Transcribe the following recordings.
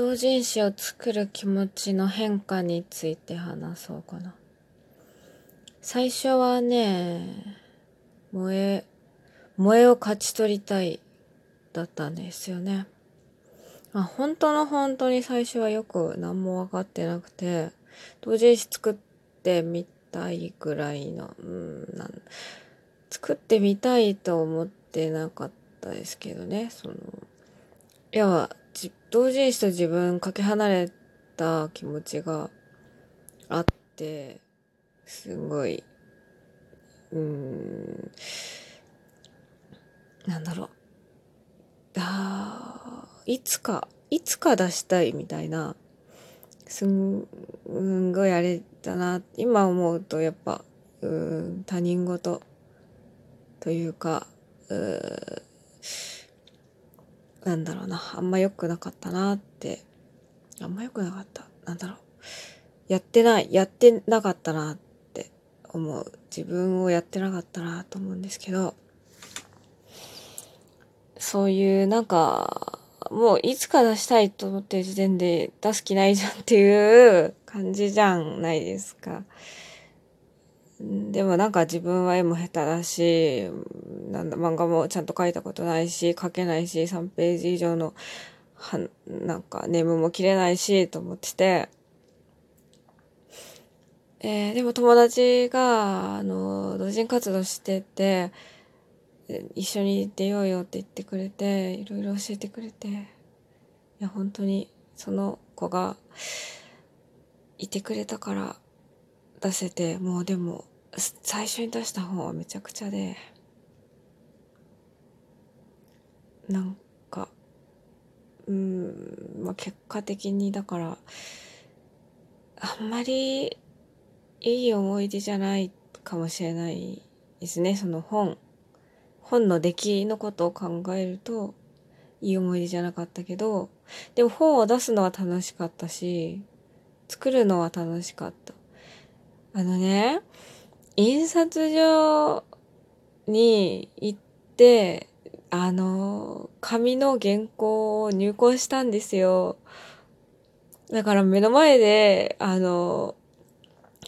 同人誌を作る気持ちの変化について話そうかな。最初はね、萌え、萌えを勝ち取りたいだったんですよね。まあ、本当の本当に最初はよく何も分かってなくて、同人誌作ってみたいぐらいの、うん、なん作ってみたいと思ってなかったですけどね、その、いや、同人誌と自分かけ離れた気持ちがあって、すごい、うーん、なんだろう。ああいつか、いつか出したいみたいな、すんごいあれだな。今思うとやっぱ、うん、他人事というか、うなんだろうな。あんま良くなかったなって。あんま良くなかった。なんだろう。やってない。やってなかったなって思う。自分をやってなかったなと思うんですけど、そういうなんか、もういつか出したいと思ってる時点で出す気ないじゃんっていう感じじゃないですか。でもなんか自分は絵も下手だし、なんだ、漫画もちゃんと描いたことないし、描けないし、3ページ以上の、は、なんかネームも切れないし、と思ってて、えー、でも友達が、あの、同人活動してて、一緒に出ようよって言ってくれて、いろいろ教えてくれて、いや、本当に、その子が、いてくれたから出せて、もうでも、最初に出した本はめちゃくちゃで、なんか、うん、まあ、結果的にだから、あんまりいい思い出じゃないかもしれないですね。その本、本の出来のことを考えると、いい思い出じゃなかったけど、でも本を出すのは楽しかったし、作るのは楽しかった。あのね、印刷所に行って、あの、紙の原稿を入稿したんですよ。だから目の前で、あの、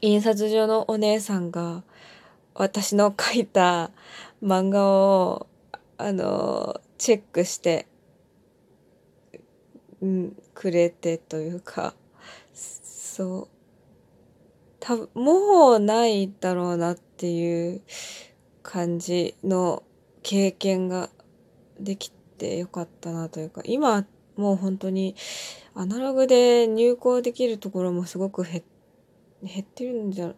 印刷所のお姉さんが、私の書いた漫画を、あの、チェックして、うん、くれてというか、そう。多分、もうないだろうなっていう感じの経験ができてよかったなというか、今もう本当にアナログで入稿できるところもすごく減ってるんじゃ、い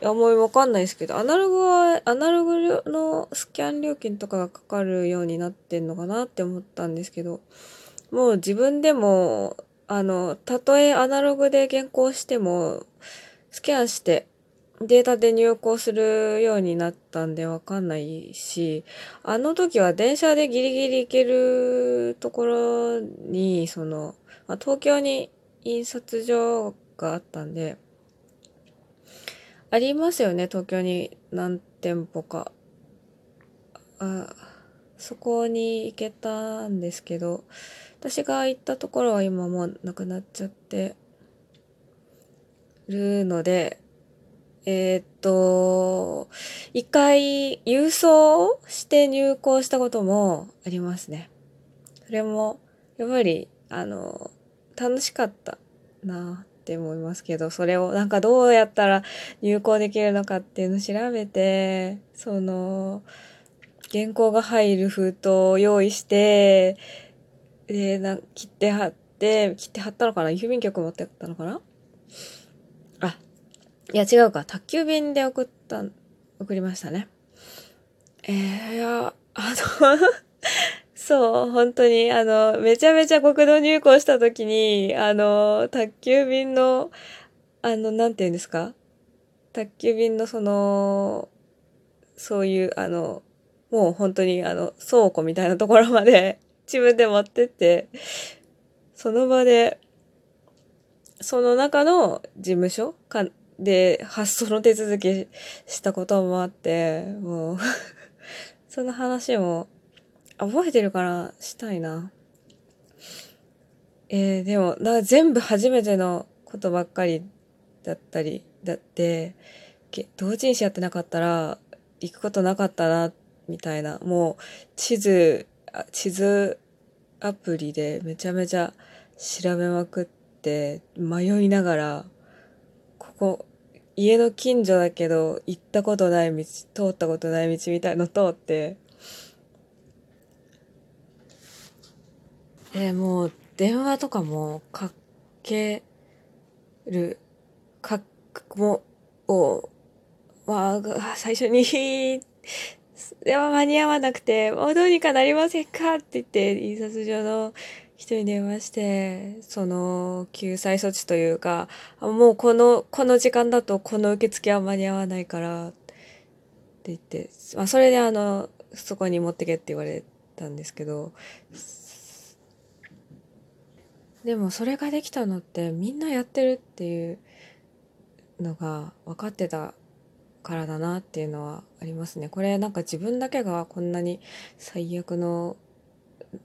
や、もうわかんないですけど、アナログは、アナログのスキャン料金とかがかかるようになってんのかなって思ったんですけど、もう自分でも、あの、たとえアナログで原稿しても、スキャンしてデータで入稿するようになったんでわかんないし、あの時は電車でギリギリ行けるところに、その、まあ、東京に印刷所があったんで、ありますよね、東京に何店舗か。あそこに行けたんですけど、私が行ったところは今もうなくなっちゃって、るので、えー、っと、一回郵送して入校したこともありますね。それも、やっぱり、あの、楽しかったなって思いますけど、それをなんかどうやったら入校できるのかっていうのを調べて、その、原稿が入る封筒を用意して、で、な切って貼って、切って貼ったのかな？郵便局持ってったのかな？いや違うか、宅急便で送った、送りましたね。えー、いや、あの そう、本当に、あの、めちゃめちゃ国道入校した時に、あの、宅急便の、あの、なんて言うんですか？宅急便のその、そういう、あの、もう本当にあの、倉庫みたいなところまで自分で持ってって、その場でその中の事務所かで発送の手続きしたこともあって、もう その話も覚えてるからしたいな。えー、でも、な全部初めてのことばっかりだったり、だって、同人誌やってなかったら、行くことなかったな、みたいな。もう、地図、地図アプリでめちゃめちゃ調べまくって迷いながらここ家の近所だけど行ったことない道通ったことない道みたいの通って。えもう電話とかもかける。かもをまあ最初に でも間に合わなくて、もうどうにかなりませんかって言って、印刷所の人に電話して、その救済措置というか、もうこの、この時間だとこの受付は間に合わないから、って言って、まあそれであの、そこに持ってけって言われたんですけど、でもそれができたのってみんなやってるっていうのが分かってたからだなっていうのはありますね。これなんか自分だけがこんなに最悪の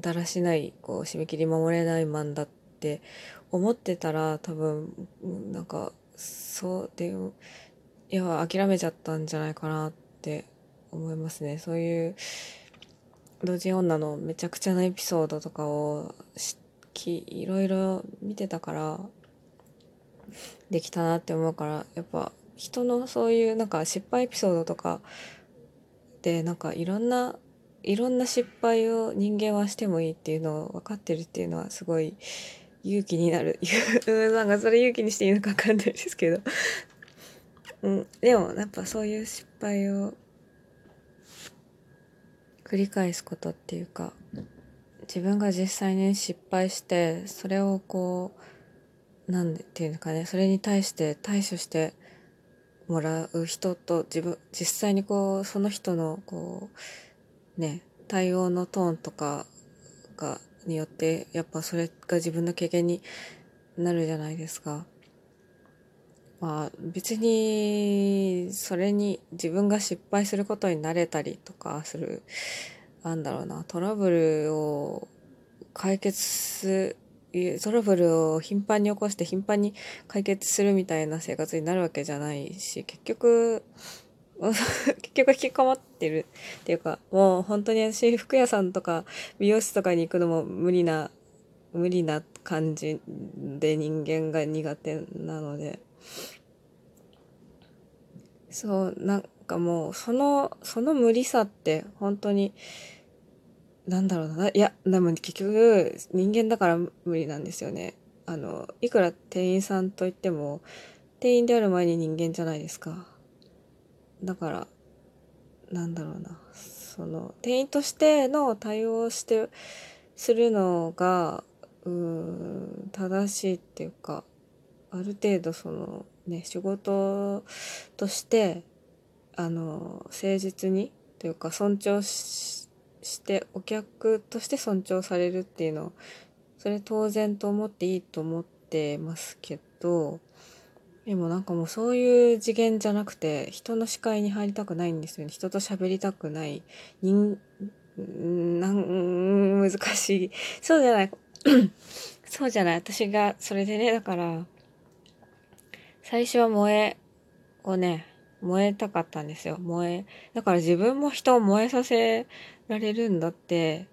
だらしないこう締め切り守れないマンだって思ってたら多分なんかそうでいや諦めちゃったんじゃないかなって思いますね。そういう同人女のめちゃくちゃなエピソードとかをきいろいろ見てたからできたなって思うからやっぱ人のそういうなんか失敗エピソードとかでなんかいろんないろんな失敗を人間はしてもいいっていうのを分かってるっていうのはすごい勇気になる。なんかそれ勇気にしていいのか分かんないですけど。うん、でもやっぱそういう失敗を繰り返すことっていうか自分が実際に失敗してそれをこうなんでっていうのかねそれに対して対処してもらう人と自分実際にこうその人のこうね対応のトーンとかがによってやっぱそれが自分の経験になるじゃないですか。まあ別にそれに自分が失敗することになれたりとかするなんだろうなトラブルを解決すトラブルを頻繁に起こして頻繁に解決するみたいな生活になるわけじゃないし、結局、結局引きこもってるっていうか、もう本当に私服屋さんとか美容室とかに行くのも無理な、無理な感じで人間が苦手なので、そう、なんかもうその、その無理さって本当になんだろうな。いや、でも結局人間だから無理なんですよね。あの、いくら店員さんといっても、店員である前に人間じゃないですか。だから、なんだろうな。その、店員としての対応をして、するのが、うん、正しいっていうか、ある程度その、ね、仕事として、あの、誠実に、というか尊重ししてお客として尊重されるっていうのそれ当然と思っていいと思ってますけどでもなんかもうそういう次元じゃなくて人の視界に入りたくないんですよね。人と喋りたくない。人なん難しい。そうじゃない。そうじゃない。私がそれでねだから最初は萌えをね燃えたかったんですよ。燃えだから自分も人を燃えさせられるんだって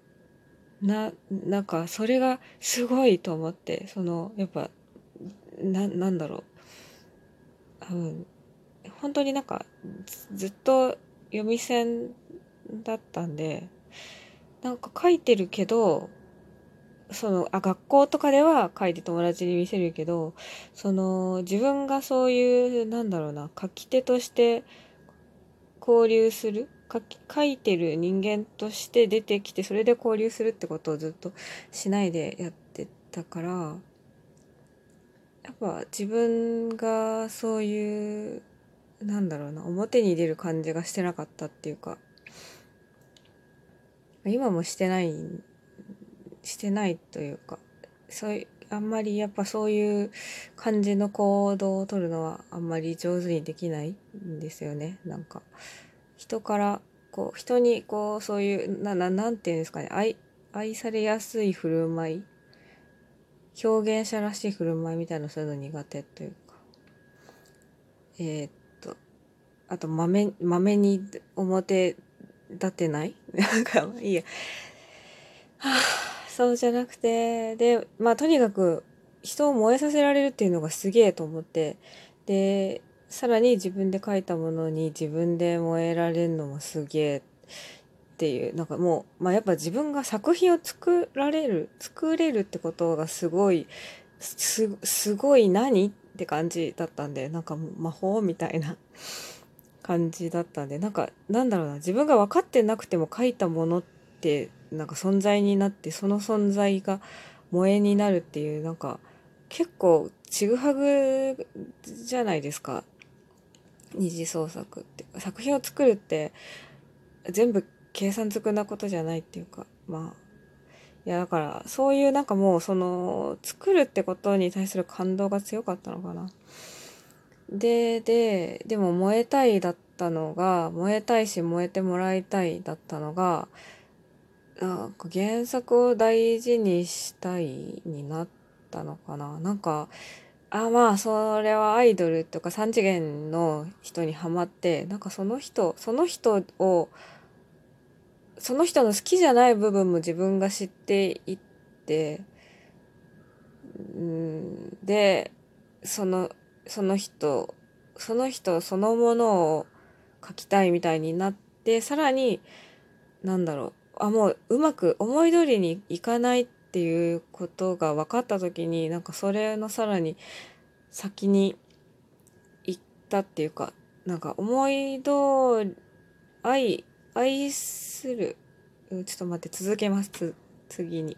ななんかそれがすごいと思ってそのやっぱななんだろう、うん、本当になんかずっと読み線だったんでなんか書いてるけどそのあ学校とかでは書いて友達に見せるけどその自分がそういうなんだろうな書き手として交流する書き書いてる人間として出てきてそれで交流するってことをずっとしないでやってたからやっぱ自分がそういうなんだろうな表に出る感じがしてなかったっていうか今もしてないしてないというかそういうあんまりやっぱそういう感じの行動をとるのはあんまり上手にできないんですよねなんか。人からこう人にこうそういうなななんていうんですかね愛愛されやすい振る舞い表現者らしい振る舞いみたいなそういうの苦手というか。えー、っとあとまめまめに表立てない？なんかいいや。はあそうじゃなくてでまあとにかく人を燃えさせられるっていうのがすげえと思ってでさらに自分で書いたものに自分で燃えられるのもすげえ。っていうなんかもう、まあ、やっぱ自分が作品を作られる作れるってことがすごいすすごい何って感じだったんでなんか魔法みたいな 感じだったんでなんかなんだろうな自分が分かってなくても書いたものってなんか存在になってその存在が萌えになるっていうなんか結構ちぐはぐじゃないですか。二次創作って。作品を作るって全部計算づくなことじゃないっていうかまあいやだからそういうなんかもうその作るってことに対する感動が強かったのかな。でででも燃えたいだったのが燃えたいし燃えてもらいたいだったのがなんか原作を大事にしたいになったのかななんかあまあそれはアイドルとか3次元の人にハマってなんかその人その人をその人の好きじゃない部分も自分が知っていってうんでそのその人その人そのものを書きたいみたいになってさらになんだろうあもううまく思い通りにいかないっていうことが分かった時になんかそれのさらに先に行ったっていうかなんか思い通り愛愛する。ちょっと待って続けます。次に。